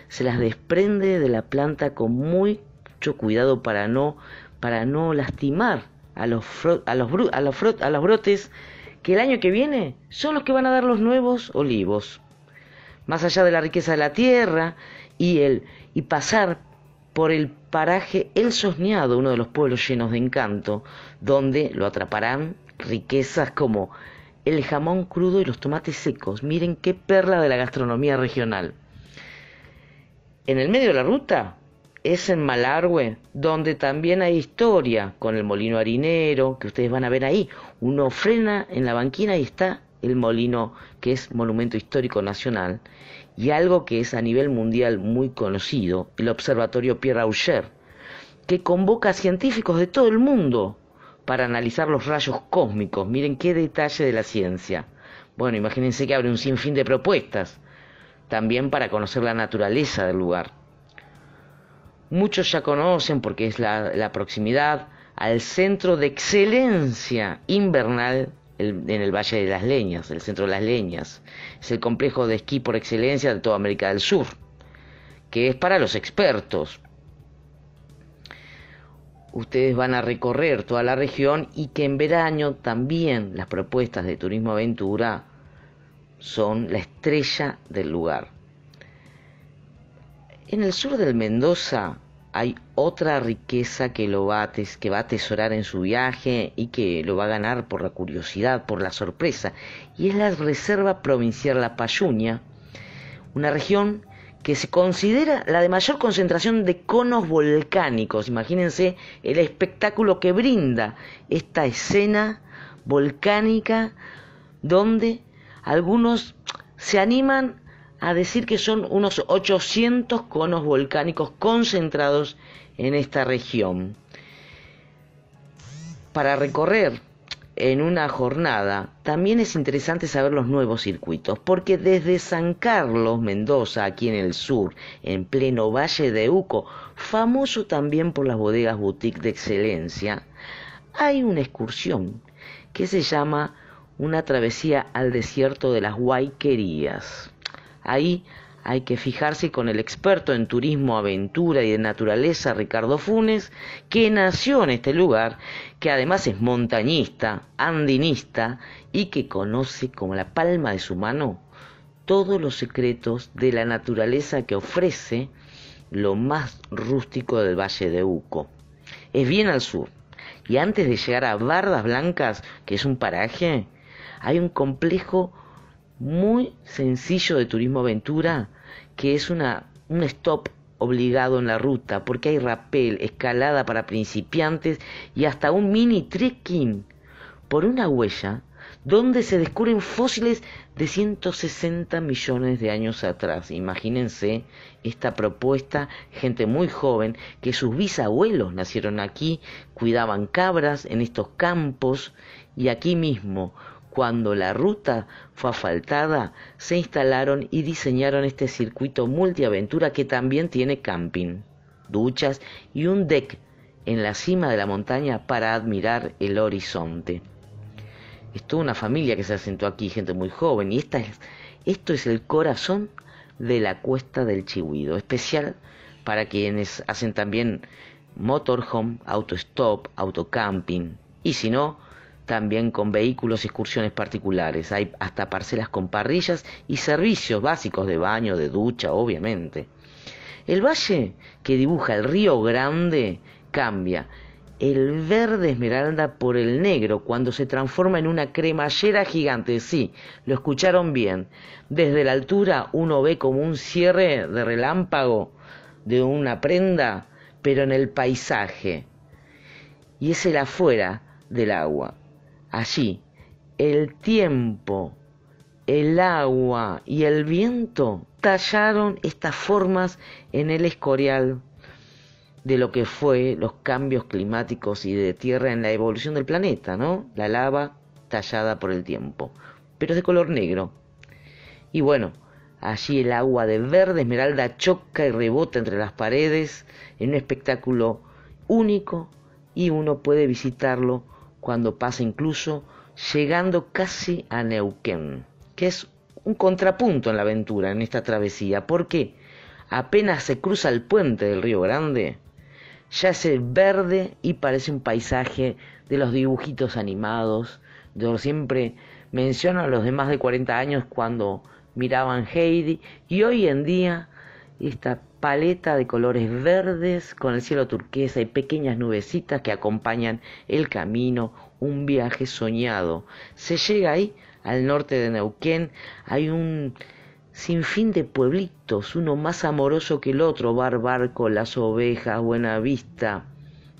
se las desprende de la planta con mucho cuidado para no, para no lastimar a los, a, los, a, los a los brotes que el año que viene son los que van a dar los nuevos olivos. Más allá de la riqueza de la tierra y, el, y pasar por el paraje El Sosneado, uno de los pueblos llenos de encanto, donde lo atraparán riquezas como el jamón crudo y los tomates secos. Miren qué perla de la gastronomía regional. En el medio de la ruta es en Malargüe, donde también hay historia con el molino harinero, que ustedes van a ver ahí. Uno frena en la banquina y está el molino, que es monumento histórico nacional, y algo que es a nivel mundial muy conocido, el Observatorio Pierre Auger, que convoca a científicos de todo el mundo para analizar los rayos cósmicos. Miren qué detalle de la ciencia. Bueno, imagínense que abre un sinfín de propuestas, también para conocer la naturaleza del lugar. Muchos ya conocen, porque es la, proximidad, al centro de excelencia invernal en el Valle de las Leñas, el centro de las Leñas. Es el complejo de esquí por excelencia de toda América del Sur, que es para los expertos. Ustedes van a recorrer toda la región y que en verano también las propuestas de turismo aventura son la estrella del lugar. En el sur del Mendoza hay otra riqueza que lo va a, que va a atesorar en su viaje y que lo va a ganar por la curiosidad, por la sorpresa, y es la Reserva Provincial La Payuña, una región que se considera la de mayor concentración de conos volcánicos. Imagínense el espectáculo que brinda esta escena volcánica donde algunos se animan a decir que son unos 800 conos volcánicos concentrados en esta región. Para recorrer en una jornada, también es interesante saber los nuevos circuitos, porque desde San Carlos, Mendoza, aquí en el sur, en pleno Valle de Uco, famoso también por las bodegas boutique de excelencia, hay una excursión que se llama una travesía al desierto de las Guayquerías. Ahí hay que fijarse con el experto en turismo, aventura y de naturaleza, Ricardo Funes, que nació en este lugar, que además es montañista, andinista y que conoce como la palma de su mano todos los secretos de la naturaleza que ofrece lo más rústico del Valle de Uco. Es bien al sur, y antes de llegar a Bardas Blancas, que es un paraje, hay un complejo muy sencillo de turismo aventura que es una, un stop obligado en la ruta porque hay rappel, escalada para principiantes y hasta un mini trekking por una huella donde se descubren fósiles de 160 millones de años atrás. Imagínense esta propuesta, gente muy joven, que sus bisabuelos nacieron aquí, cuidaban cabras en estos campos y aquí mismo cuando la ruta fue asfaltada, se instalaron y diseñaron este circuito multiaventura que también tiene camping, duchas y un deck en la cima de la montaña para admirar el horizonte. Es una familia que se asentó aquí, gente muy joven, y esta es, esto es el corazón de la cuesta del Chihuido, especial para quienes hacen también motorhome, autostop, autocamping, y si no, también con vehículos y excursiones particulares. Hay hasta parcelas con parrillas y servicios básicos de baño, de ducha, obviamente. El valle que dibuja el río Grande cambia el verde esmeralda por el negro cuando se transforma en una cremallera gigante. Sí, lo escucharon bien. Desde la altura uno ve como un cierre de relámpago de una prenda, pero en el paisaje. Y es el afuera del agua. Allí, el tiempo, el agua y el viento tallaron estas formas en el escorial de lo que fue los cambios climáticos y de tierra en la evolución del planeta, ¿no? La lava tallada por el tiempo, pero de color negro. Y bueno, allí el agua de verde esmeralda choca y rebota entre las paredes en un espectáculo único y uno puede visitarlo cuando pasa incluso llegando casi a Neuquén, que es un contrapunto en la aventura, en esta travesía, porque apenas se cruza el puente del Río Grande, ya es verde y parece un paisaje de los dibujitos animados, de siempre menciono a los de más de 40 años cuando miraban Heidi, y hoy en día esta paleta de colores verdes con el cielo turquesa y pequeñas nubecitas que acompañan el camino, un viaje soñado. Se llega ahí, al norte de Neuquén, hay un sinfín de pueblitos, uno más amoroso que el otro, Barbarco, Las Ovejas, Buenavista,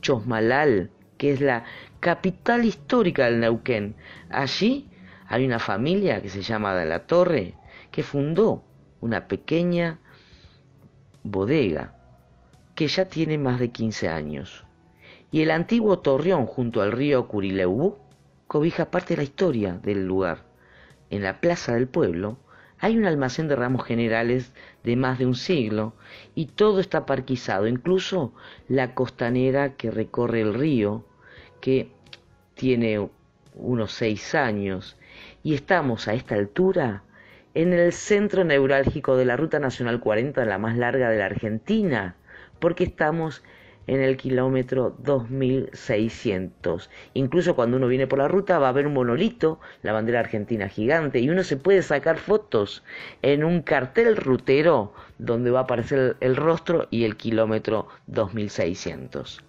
Chosmalal, que es la capital histórica del Neuquén. Allí hay una familia que se llama de la Torre, que fundó una pequeña bodega que ya tiene más de 15 años. Y el antiguo torreón junto al río Curileubú cobija parte de la historia del lugar. En la plaza del pueblo hay un almacén de ramos generales de más de un siglo y todo está parquizado, incluso la costanera que recorre el río, que tiene unos seis años, y estamos a esta altura en el centro neurálgico de la Ruta Nacional 40, la más larga de la Argentina, porque estamos en el kilómetro 2600. Incluso cuando uno viene por la ruta va a ver un monolito, la bandera argentina gigante, y uno se puede sacar fotos en un cartel rutero donde va a aparecer el, rostro y el kilómetro 2600.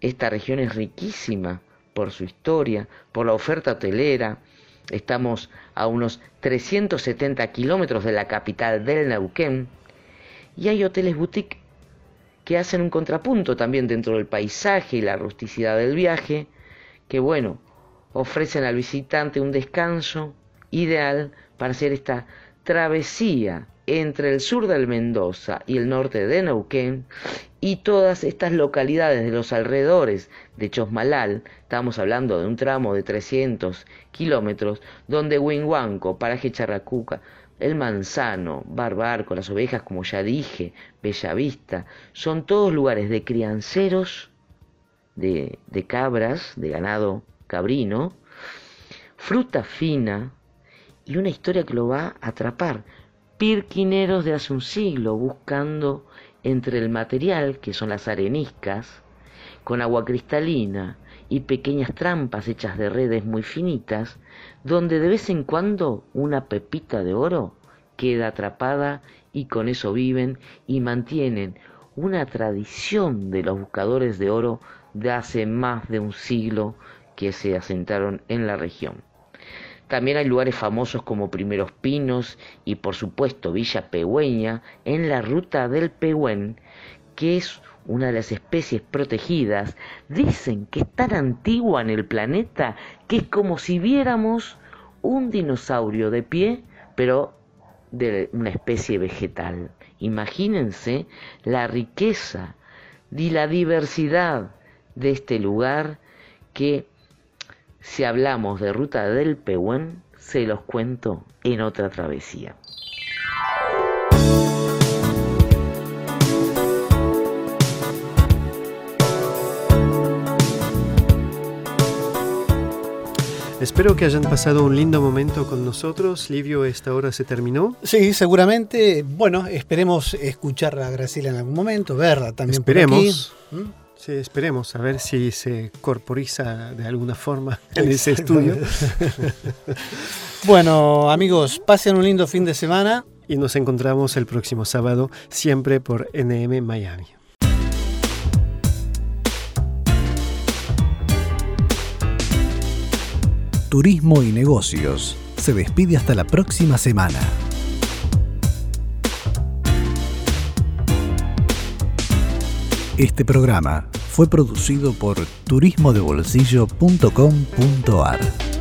Esta región es riquísima por su historia, por la oferta hotelera, Estamos a unos 370 kilómetros de la capital del Neuquén y hay hoteles boutique que hacen un contrapunto también dentro del paisaje y la rusticidad del viaje, que bueno, ofrecen al visitante un descanso ideal para hacer esta travesía entre el sur del Mendoza y el norte de Neuquén y todas estas localidades de los alrededores de Chosmalal, estamos hablando de un tramo de 300 kilómetros, donde Huinhuanco, Paraje Charracuca, El Manzano, Barbarco, Las Ovejas, como ya dije, Bellavista, son todos lugares de crianceros de, de cabras, de ganado cabrino, fruta fina y una historia que lo va a atrapar. Pirquineros de hace un siglo buscando entre el material, que son las areniscas, con agua cristalina y pequeñas trampas hechas de redes muy finitas, donde de vez en cuando una pepita de oro queda atrapada y con eso viven y mantienen una tradición de los buscadores de oro de hace más de un siglo que se asentaron en la región. También hay lugares famosos como Primeros Pinos y por supuesto Villa Pehuen en la ruta del Pehuen, que es una de las especies protegidas. Dicen que es tan antigua en el planeta que es como si viéramos un dinosaurio de pie, pero de una especie vegetal. Imagínense la riqueza y la diversidad de este lugar que si hablamos de ruta del Pehuen, se los cuento en otra travesía. Espero que hayan pasado un lindo momento con nosotros. Livio, esta hora se terminó. Sí, seguramente. Bueno, esperemos escuchar a Graciela en algún momento, verla también. Esperemos. Por aquí. ¿Mm? Sí, esperemos a ver si se corporiza de alguna forma en ese estudio. bueno, amigos, pasen un lindo fin de semana. Y nos encontramos el próximo sábado, siempre por NM Miami. Turismo y Negocios se despide hasta la próxima semana. Este programa fue producido por turismodebolsillo.com.ar.